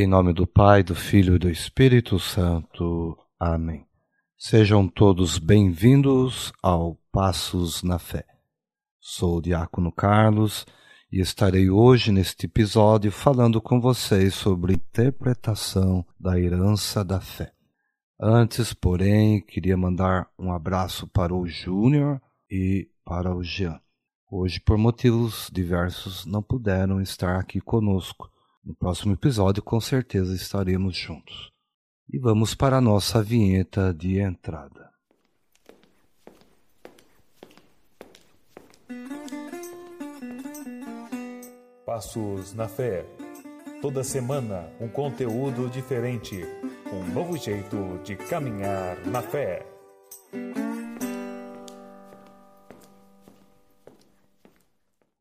Em nome do Pai, do Filho e do Espírito Santo. Amém. Sejam todos bem-vindos ao Passos na Fé. Sou o Diácono Carlos e estarei hoje neste episódio falando com vocês sobre interpretação da herança da fé. Antes, porém, queria mandar um abraço para o Júnior e para o Jean. Hoje, por motivos diversos, não puderam estar aqui conosco no próximo episódio, com certeza estaremos juntos. E vamos para a nossa vinheta de entrada. Passos na Fé. Toda semana, um conteúdo diferente. Um novo jeito de caminhar na fé.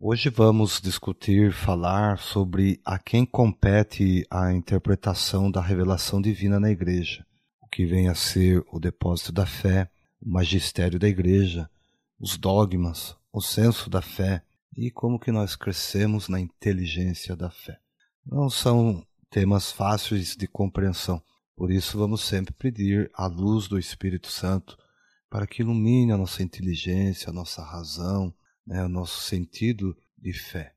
Hoje vamos discutir, falar sobre a quem compete a interpretação da revelação divina na igreja, o que vem a ser o depósito da fé, o magistério da igreja, os dogmas, o senso da fé e como que nós crescemos na inteligência da fé. Não são temas fáceis de compreensão, por isso vamos sempre pedir a luz do Espírito Santo para que ilumine a nossa inteligência, a nossa razão, né, o nosso sentido de fé.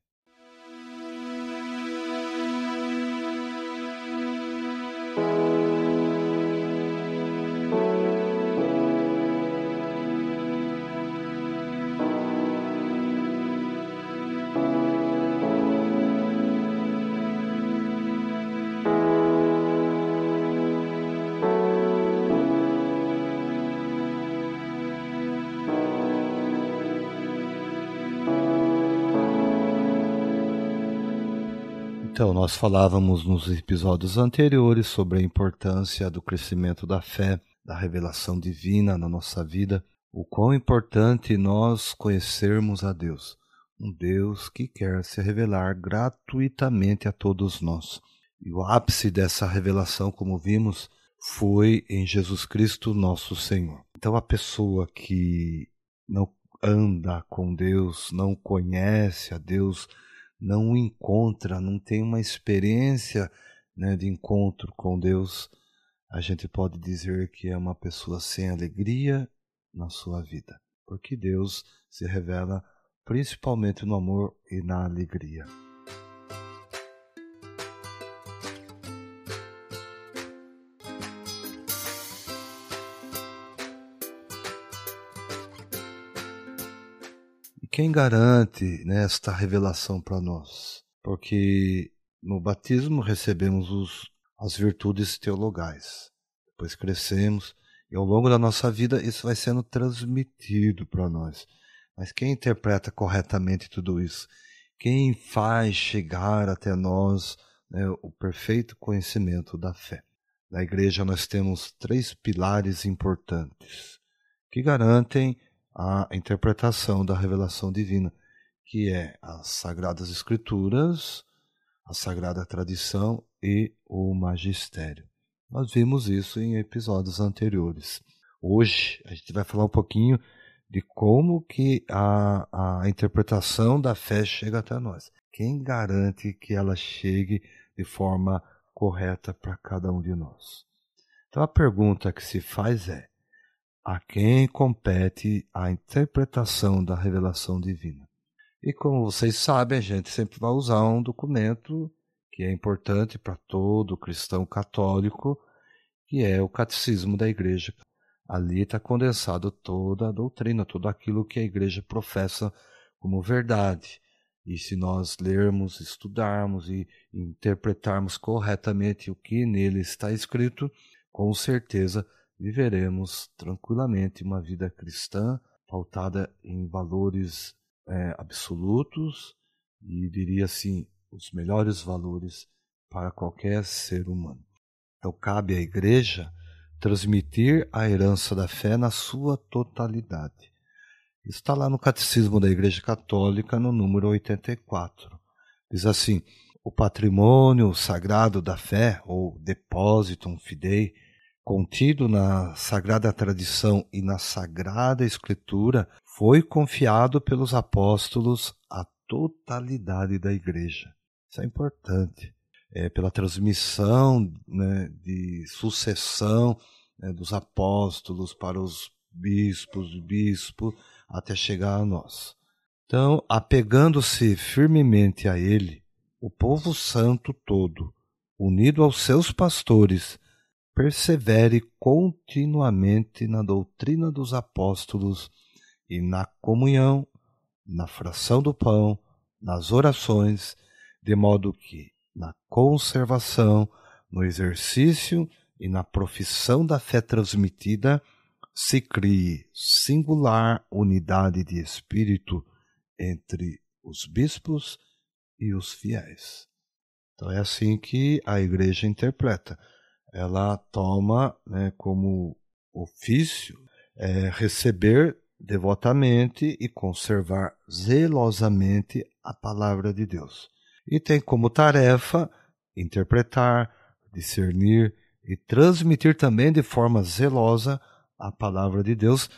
Então, nós falávamos nos episódios anteriores sobre a importância do crescimento da fé, da revelação divina na nossa vida, o quão importante nós conhecermos a Deus, um Deus que quer se revelar gratuitamente a todos nós. E o ápice dessa revelação, como vimos, foi em Jesus Cristo, nosso Senhor. Então, a pessoa que não anda com Deus, não conhece a Deus, não o encontra, não tem uma experiência né, de encontro com Deus, a gente pode dizer que é uma pessoa sem alegria na sua vida, porque Deus se revela principalmente no amor e na alegria. Quem garante né, esta revelação para nós? Porque no batismo recebemos os, as virtudes teologais, depois crescemos e ao longo da nossa vida isso vai sendo transmitido para nós. Mas quem interpreta corretamente tudo isso? Quem faz chegar até nós né, o perfeito conhecimento da fé? Na igreja nós temos três pilares importantes que garantem a interpretação da revelação divina, que é as Sagradas Escrituras, a Sagrada Tradição e o Magistério. Nós vimos isso em episódios anteriores. Hoje a gente vai falar um pouquinho de como que a, a interpretação da fé chega até nós. Quem garante que ela chegue de forma correta para cada um de nós? Então a pergunta que se faz é: a quem compete a interpretação da revelação divina. E como vocês sabem, a gente sempre vai usar um documento que é importante para todo cristão católico, que é o Catecismo da Igreja. Ali está condensado toda a doutrina, tudo aquilo que a Igreja professa como verdade. E se nós lermos, estudarmos e interpretarmos corretamente o que nele está escrito, com certeza viveremos tranquilamente uma vida cristã pautada em valores é, absolutos e diria assim os melhores valores para qualquer ser humano. Então cabe à igreja transmitir a herança da fé na sua totalidade. Está lá no Catecismo da Igreja Católica, no número 84. Diz assim: o patrimônio sagrado da fé, ou depositum fidei, contido na sagrada tradição e na sagrada escritura, foi confiado pelos apóstolos à totalidade da igreja. Isso é importante. é, pela transmissão né, de sucessão né, dos apóstolos para os bispos, bispo, até chegar a nós. Então, apegando-se firmemente a Ele, o povo santo todo, unido aos seus pastores, persevere continuamente na doutrina dos apóstolos e na comunhão, na fração do pão, nas orações, de modo que, na conservação, no exercício e na profissão da fé transmitida, se crie singular unidade de espírito entre os bispos e os fiéis. Então é assim que a igreja interpreta. Ela toma né, como ofício é, receber devotamente e conservar zelosamente a palavra de Deus. E tem como tarefa interpretar, discernir e transmitir também de forma zelosa a palavra de Deus,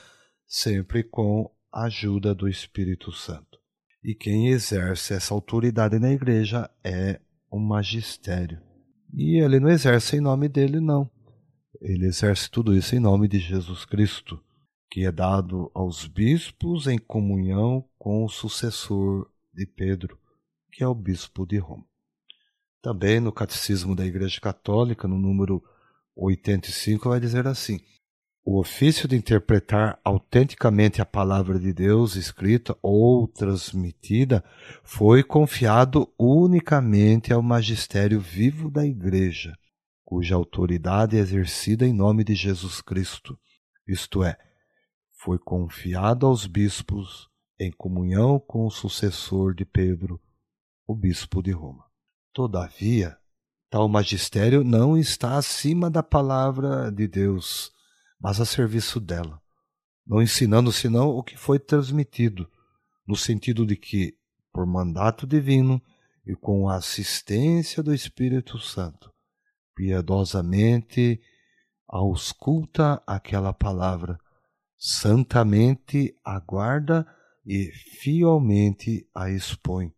sempre com a ajuda do Espírito Santo. E quem exerce essa autoridade na igreja é o magistério. E ele não exerce em nome dele, não. Ele exerce tudo isso em nome de Jesus Cristo, que é dado aos bispos em comunhão com o sucessor de Pedro, que é o bispo de Roma. Também no Catecismo da Igreja Católica, no número 85, vai dizer assim: o ofício de interpretar autenticamente a palavra de Deus escrita ou transmitida foi confiado unicamente ao magistério vivo da Igreja, cuja autoridade é exercida em nome de Jesus Cristo. Isto é, foi confiado aos bispos em comunhão com o sucessor de Pedro, o bispo de Roma. Todavia, tal magistério não está acima da palavra de Deus mas a serviço dela, não ensinando senão o que foi transmitido, no sentido de que, por mandato divino e com a assistência do Espírito Santo, piedosamente ausculta aquela palavra, santamente aguarda e fielmente a expõe.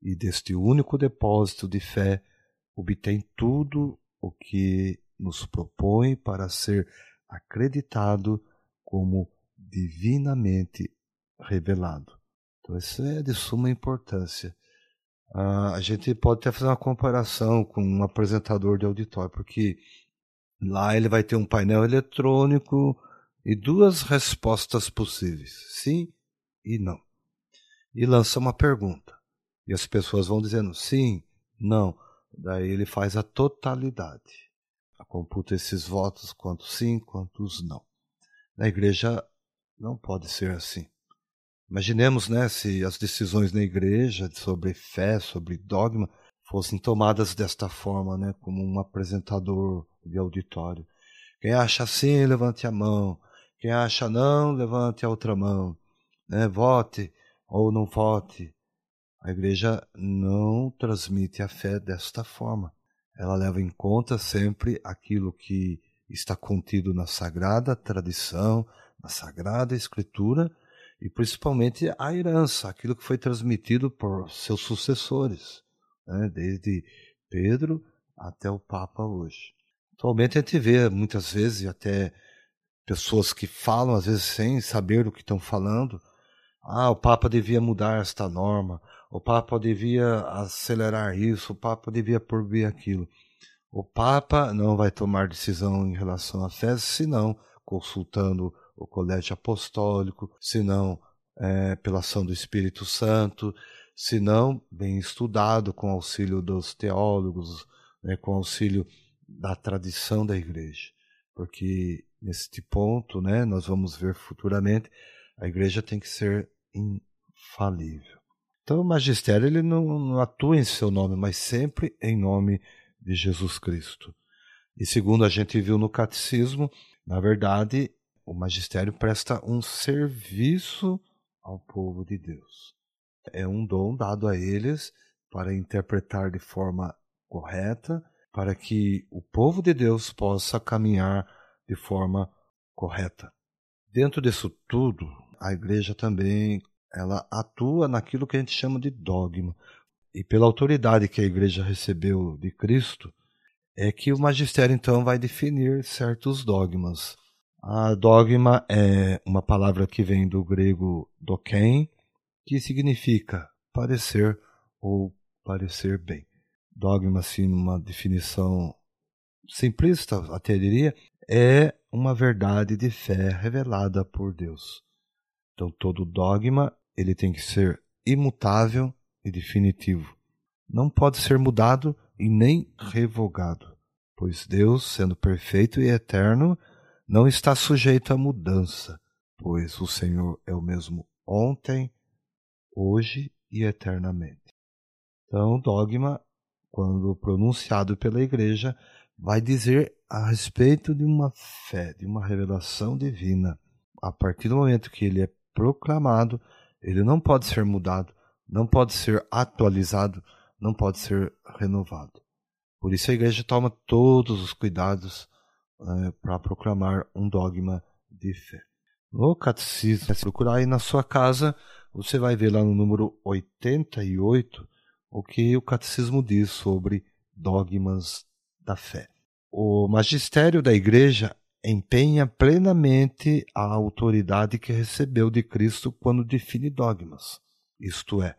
E deste único depósito de fé obtém tudo o que nos propõe para ser acreditado como divinamente revelado. Então, isso é de suma importância. Ah, a gente pode até fazer uma comparação com um apresentador de auditório, porque lá ele vai ter um painel eletrônico e duas respostas possíveis, sim e não. E lança uma pergunta. E as pessoas vão dizendo sim, não. Daí ele faz a totalidade computa esses votos, quanto sim, quantos não. Na igreja não pode ser assim. Imaginemos, né, se as decisões na igreja sobre fé, sobre dogma, fossem tomadas desta forma, né, como um apresentador de auditório. Quem acha sim, levante a mão. Quem acha não, levante a outra mão. Né, vote ou não vote. A igreja não transmite a fé desta forma ela leva em conta sempre aquilo que está contido na sagrada tradição, na sagrada escritura e principalmente a herança, aquilo que foi transmitido por seus sucessores, né, desde Pedro até o Papa hoje. Atualmente a gente vê muitas vezes até pessoas que falam às vezes sem saber o que estão falando. Ah, o Papa devia mudar esta norma, o Papa devia acelerar isso, o Papa devia proibir aquilo. O Papa não vai tomar decisão em relação à fé, senão consultando o colégio apostólico, senão é, pela ação do Espírito Santo, senão bem estudado com auxílio dos teólogos, né, com auxílio da tradição da igreja. Porque neste ponto, né, nós vamos ver futuramente, a igreja tem que ser infalível. Então o magistério ele não, não atua em seu nome, mas sempre em nome de Jesus Cristo. E segundo a gente viu no catecismo, na verdade, o magistério presta um serviço ao povo de Deus. É um dom dado a eles para interpretar de forma correta, para que o povo de Deus possa caminhar de forma correta. Dentro disso tudo, a igreja também ela atua naquilo que a gente chama de dogma. e pela autoridade que a igreja recebeu de Cristo, é que o magistério então vai definir certos dogmas. A dogma é uma palavra que vem do grego doken, que significa parecer ou parecer bem. Dogma, assim, uma definição simplista, até diria, é uma verdade de fé revelada por Deus. Então, todo dogma ele tem que ser imutável e definitivo. Não pode ser mudado e nem revogado, pois Deus, sendo perfeito e eterno, não está sujeito a mudança, pois o Senhor é o mesmo ontem, hoje e eternamente. Então, o dogma, quando pronunciado pela igreja, vai dizer a respeito de uma fé, de uma revelação divina. A partir do momento que ele é proclamado, ele não pode ser mudado, não pode ser atualizado, não pode ser renovado. Por isso a igreja toma todos os cuidados é, para proclamar um dogma de fé. No catecismo, se procurar aí na sua casa, você vai ver lá no número 88 o que o catecismo diz sobre dogmas da fé. O magistério da igreja empenha plenamente a autoridade que recebeu de Cristo quando define dogmas. Isto é,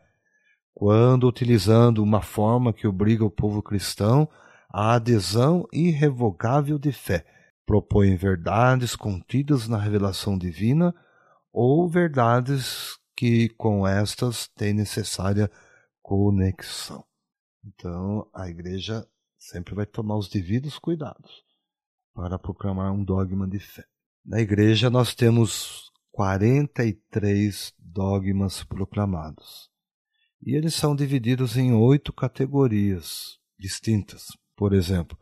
quando utilizando uma forma que obriga o povo cristão à adesão irrevogável de fé, propõe verdades contidas na revelação divina ou verdades que com estas tem necessária conexão. Então, a igreja sempre vai tomar os devidos cuidados para proclamar um dogma de fé. Na igreja nós temos 43 dogmas proclamados. E eles são divididos em oito categorias distintas. Por exemplo,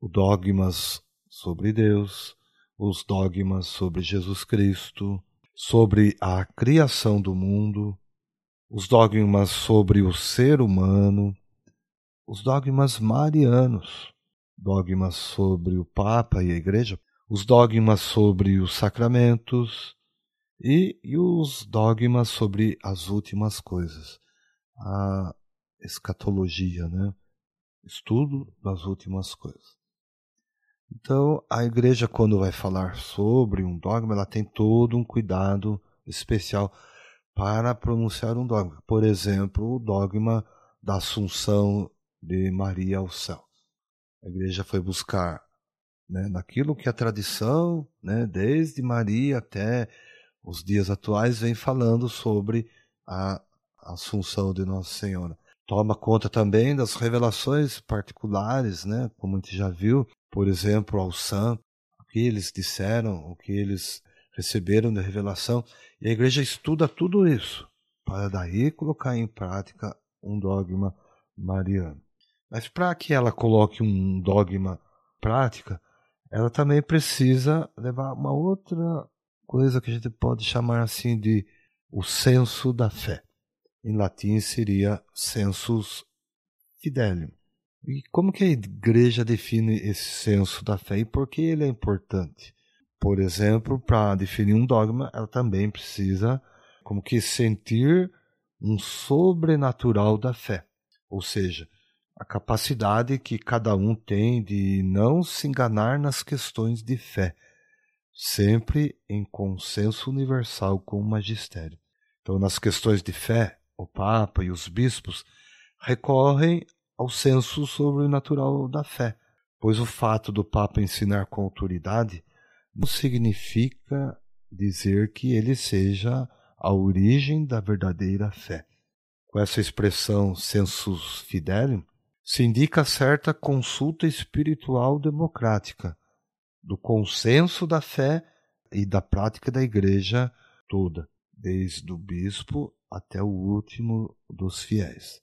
os dogmas sobre Deus, os dogmas sobre Jesus Cristo, sobre a criação do mundo, os dogmas sobre o ser humano, os dogmas marianos, dogmas sobre o Papa e a Igreja, os dogmas sobre os sacramentos e, e os dogmas sobre as últimas coisas, a escatologia, né? estudo das últimas coisas. Então, a igreja, quando vai falar sobre um dogma, ela tem todo um cuidado especial para pronunciar um dogma. Por exemplo, o dogma da Assunção de Maria ao céu. A igreja foi buscar né, naquilo que a tradição, né, desde Maria até os dias atuais, vem falando sobre a Assunção de Nossa Senhora. Toma conta também das revelações particulares, né, como a gente já viu, por exemplo, ao santo, o que eles disseram, o que eles receberam da revelação. E a igreja estuda tudo isso para daí colocar em prática um dogma mariano. Mas para que ela coloque um dogma prática, ela também precisa levar uma outra coisa que a gente pode chamar assim de o senso da fé. Em latim seria sensus fidelium. E como que a igreja define esse senso da fé e por que ele é importante? Por exemplo, para definir um dogma, ela também precisa como que sentir um sobrenatural da fé. Ou seja, a capacidade que cada um tem de não se enganar nas questões de fé, sempre em consenso universal com o magistério. Então, nas questões de fé, o Papa e os bispos recorrem ao senso sobrenatural da fé, pois o fato do Papa ensinar com autoridade não significa dizer que ele seja a origem da verdadeira fé. Com essa expressão sensus fidelium, se indica certa consulta espiritual democrática, do consenso da fé e da prática da igreja toda, desde o bispo até o último dos fiéis.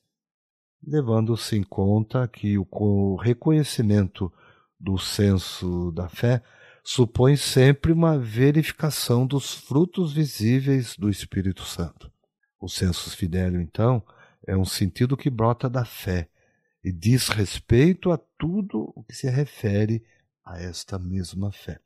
Levando-se em conta que o reconhecimento do senso da fé supõe sempre uma verificação dos frutos visíveis do Espírito Santo. O sensus fidelio, então, é um sentido que brota da fé, e diz respeito a tudo o que se refere a esta mesma fé.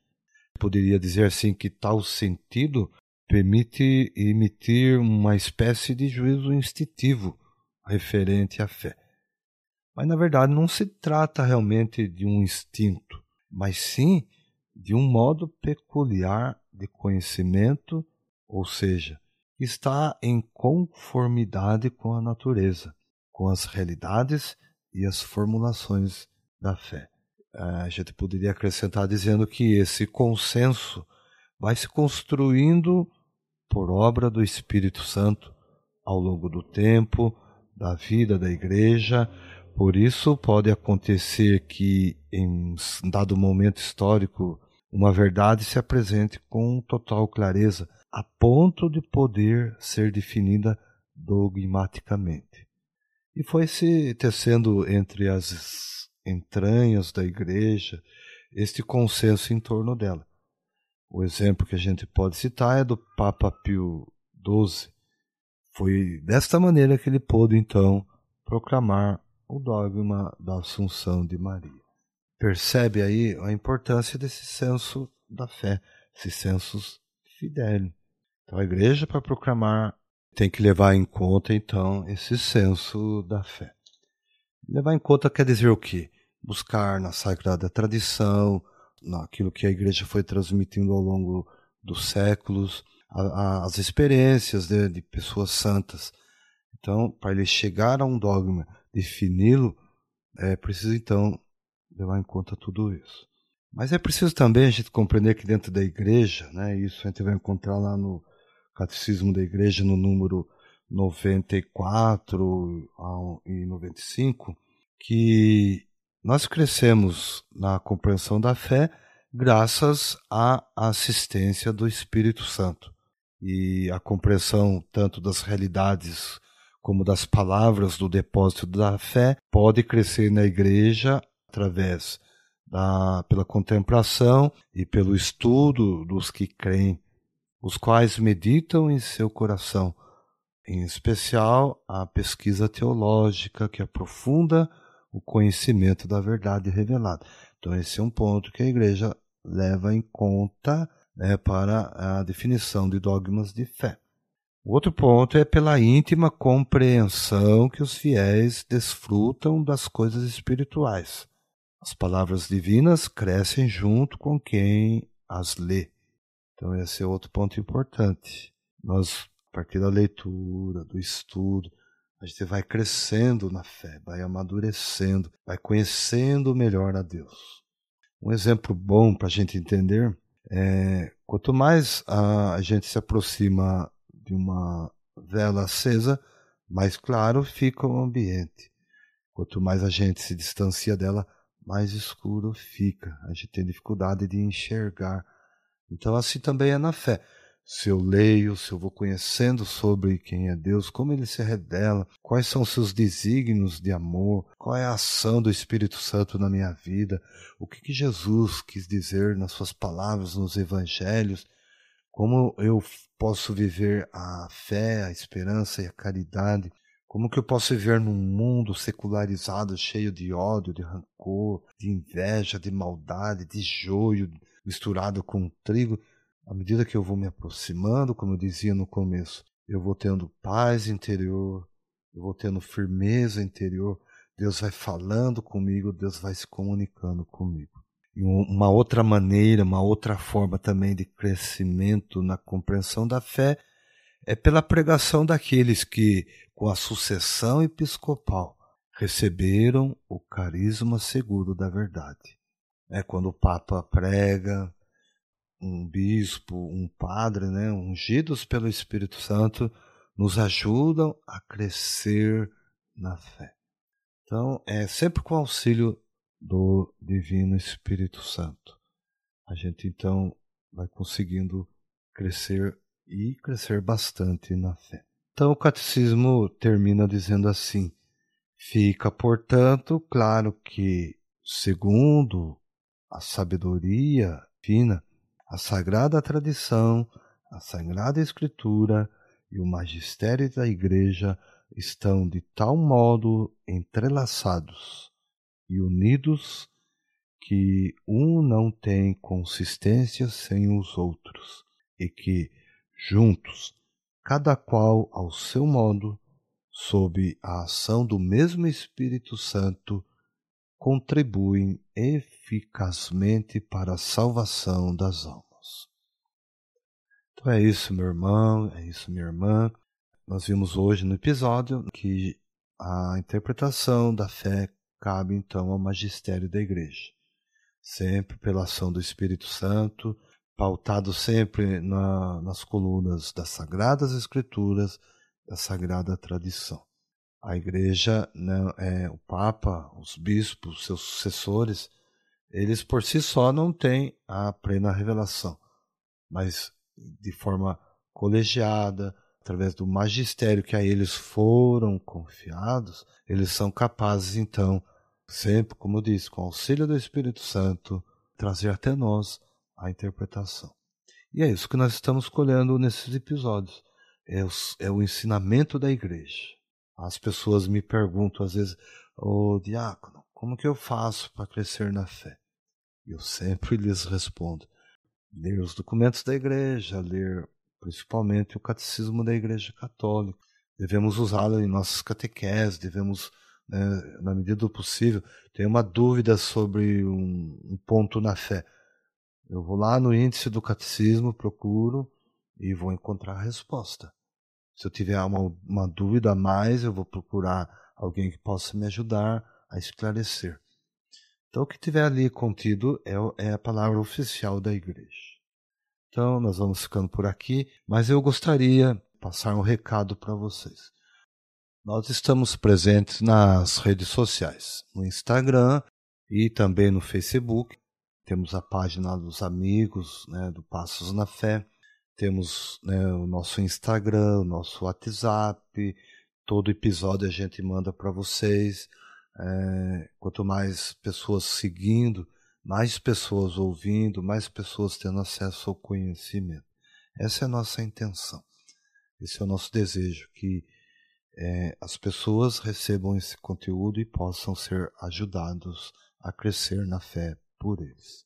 Poderia dizer assim que tal sentido permite emitir uma espécie de juízo instintivo referente à fé. Mas na verdade não se trata realmente de um instinto, mas sim de um modo peculiar de conhecimento, ou seja, está em conformidade com a natureza, com as realidades e as formulações da fé. A gente poderia acrescentar dizendo que esse consenso vai se construindo por obra do Espírito Santo ao longo do tempo, da vida da igreja. Por isso, pode acontecer que, em dado momento histórico, uma verdade se apresente com total clareza, a ponto de poder ser definida dogmaticamente. E foi se tecendo entre as entranhas da igreja este consenso em torno dela. O exemplo que a gente pode citar é do Papa Pio XII. Foi desta maneira que ele pôde, então, proclamar o dogma da Assunção de Maria. Percebe aí a importância desse senso da fé, esse sensus fideli. Então, a igreja, para proclamar, tem que levar em conta, então, esse senso da fé. Levar em conta quer dizer o quê? Buscar na sagrada tradição, naquilo que a igreja foi transmitindo ao longo dos séculos, a, a, as experiências de, de pessoas santas. Então, para ele chegar a um dogma, defini-lo, é preciso então levar em conta tudo isso. Mas é preciso também a gente compreender que dentro da igreja, né, isso a gente vai encontrar lá no Catecismo da Igreja, no número 94 e 95, que nós crescemos na compreensão da fé graças à assistência do Espírito Santo. E a compreensão tanto das realidades como das palavras do depósito da fé pode crescer na igreja através da pela contemplação e pelo estudo dos que creem, os quais meditam em seu coração, em especial a pesquisa teológica que aprofunda o conhecimento da verdade revelada. Então, esse é um ponto que a igreja leva em conta né, para a definição de dogmas de fé. O outro ponto é pela íntima compreensão que os fiéis desfrutam das coisas espirituais. As palavras divinas crescem junto com quem as lê. Então, esse é outro ponto importante. Nós, a partir da leitura, do estudo, a gente vai crescendo na fé, vai amadurecendo, vai conhecendo melhor a Deus. Um exemplo bom para a gente entender é quanto mais a, gente se aproxima de uma vela acesa, mais claro fica o ambiente. Quanto mais a gente se distancia dela, mais escuro fica. A gente tem dificuldade de enxergar. Então, assim também é na fé. Se eu leio, se eu vou conhecendo sobre quem é Deus, como ele se revela, quais são seus desígnios de amor, qual é a ação do Espírito Santo na minha vida, o que, que Jesus quis dizer nas suas palavras nos evangelhos, como eu posso viver a fé, a esperança e a caridade, como que eu posso viver num mundo secularizado, cheio de ódio, de rancor, de inveja, de maldade, de joio misturado com trigo à medida que eu vou me aproximando, como eu dizia no começo, eu vou tendo paz interior, eu vou tendo firmeza interior, Deus vai falando comigo, Deus vai se comunicando comigo. E uma outra maneira, uma outra forma também de crescimento na compreensão da fé é pela pregação daqueles que, com a sucessão episcopal, receberam o carisma seguro da verdade. É quando o Papa prega, um bispo, um padre, né, ungidos pelo Espírito Santo, nos ajudam a crescer na fé. Então, é sempre com o auxílio do Divino Espírito Santo. A gente então vai conseguindo crescer e crescer bastante na fé. Então, o catecismo termina dizendo assim: Fica, portanto, claro que, segundo a sabedoria fina, a sagrada tradição, a sagrada escritura e o magistério da Igreja estão de tal modo entrelaçados e unidos que um não tem consistência sem os outros, e que, juntos, cada qual ao seu modo, sob a ação do mesmo Espírito Santo, contribuem eficazmente para a salvação das almas. Então é isso, meu irmão, é isso, minha irmã. Nós vimos hoje no episódio que a interpretação da fé cabe então ao magistério da igreja, sempre pela ação do Espírito Santo, pautado sempre na, nas colunas das Sagradas Escrituras da sagrada tradição. A igreja, né, é, o Papa, os bispos, seus sucessores, eles por si só não têm a plena revelação, mas de forma colegiada, através do magistério que a eles foram confiados, eles são capazes então, sempre, como disse, com o auxílio do Espírito Santo, trazer até nós a interpretação. E é isso que nós estamos colhendo nesses episódios é o, é o ensinamento da igreja. As pessoas me perguntam às vezes, ô oh, diácono, como que eu faço para crescer na fé? Eu sempre lhes respondo, ler os documentos da igreja, ler principalmente o catecismo da igreja católica. Devemos usá-lo em nossas catequeses, devemos, né, na medida do possível, ter uma dúvida sobre um, um ponto na fé. Eu vou lá no índice do catecismo, procuro e vou encontrar a resposta. Se eu tiver uma, uma dúvida a mais, eu vou procurar alguém que possa me ajudar a esclarecer. Então, o que tiver ali contido é, é a palavra oficial da igreja. Então, nós vamos ficando por aqui, mas eu gostaria de passar um recado para vocês. Nós estamos presentes nas redes sociais, no Instagram e também no Facebook. Temos a página dos amigos né, do Passos na Fé. Temos né, o nosso Instagram, o nosso WhatsApp. Todo episódio a gente manda para vocês. É, quanto mais pessoas seguindo, mais pessoas ouvindo, mais pessoas tendo acesso ao conhecimento. Essa é a nossa intenção. Esse é o nosso desejo, que é, as pessoas recebam esse conteúdo e possam ser ajudados a crescer na fé por eles.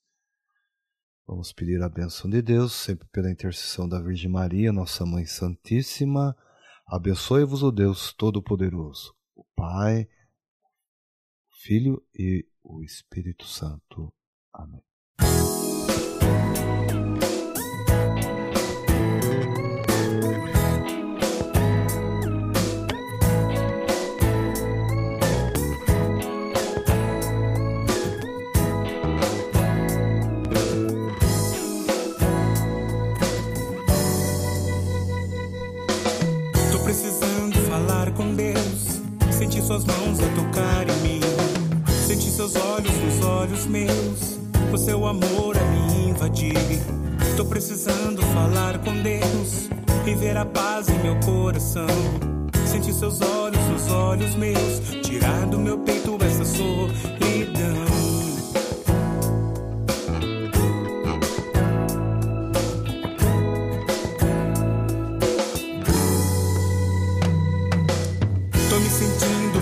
Vamos pedir a bênção de Deus, sempre pela intercessão da Virgem Maria, nossa Mãe Santíssima. Abençoe-vos o Deus Todo-Poderoso, o Pai, o Filho e o Espírito Santo. Amém.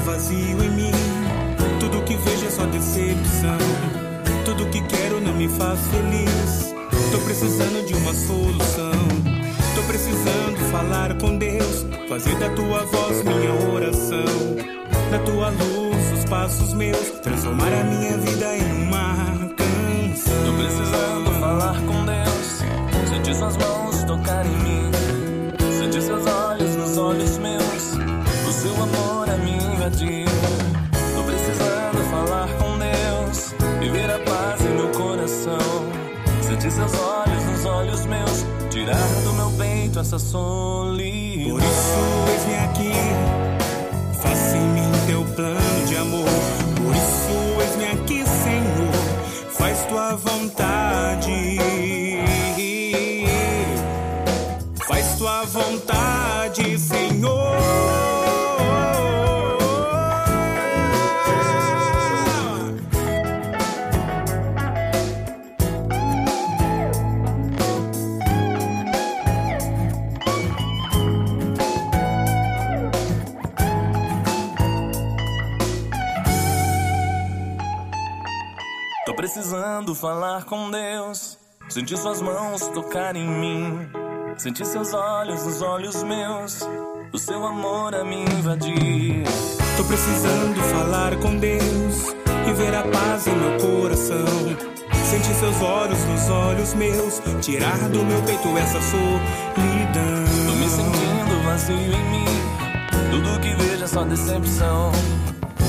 Vazio em mim. Tudo que vejo é só decepção. Tudo que quero não me faz feliz. Tô precisando de uma solução. Tô precisando falar com Deus. Fazer da tua voz minha oração. Da tua luz os passos meus. Transformar a minha vida em uma canção. Tô precisando falar com Deus. Sentir suas mãos tocar em mim. Sentir seus olhos nos olhos meus. O seu amor a mim invadir. Tô precisando falar com Deus, viver a paz em meu coração. Sentir seus olhos nos olhos meus, tirar do meu peito essa solidão. Por isso, eis-me aqui, faça em mim teu plano de amor. Precisando falar com Deus. Sentir suas mãos tocar em mim. Sentir seus olhos nos olhos meus. O seu amor a me invadir. Tô precisando falar com Deus e ver a paz em meu coração. Sentir seus olhos nos olhos meus, tirar do meu peito essa solidão. Tô me sentindo vazio em mim, tudo que vejo é só decepção.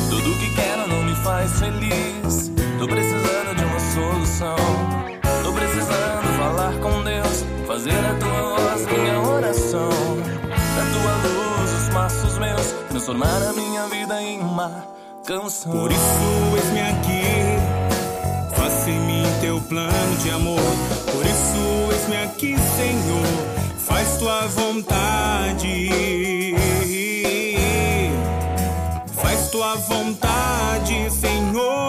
Tudo que quero não me faz feliz. Tô precisando de uma solução. Tô precisando falar com Deus, fazer a tua voz minha oração. Da tua luz, os passos meus, transformar a minha vida em uma canção. Por isso, eis-me aqui, faça em mim teu plano de amor. Por isso, eis-me aqui, Senhor, faz tua vontade. Faz tua vontade, Senhor.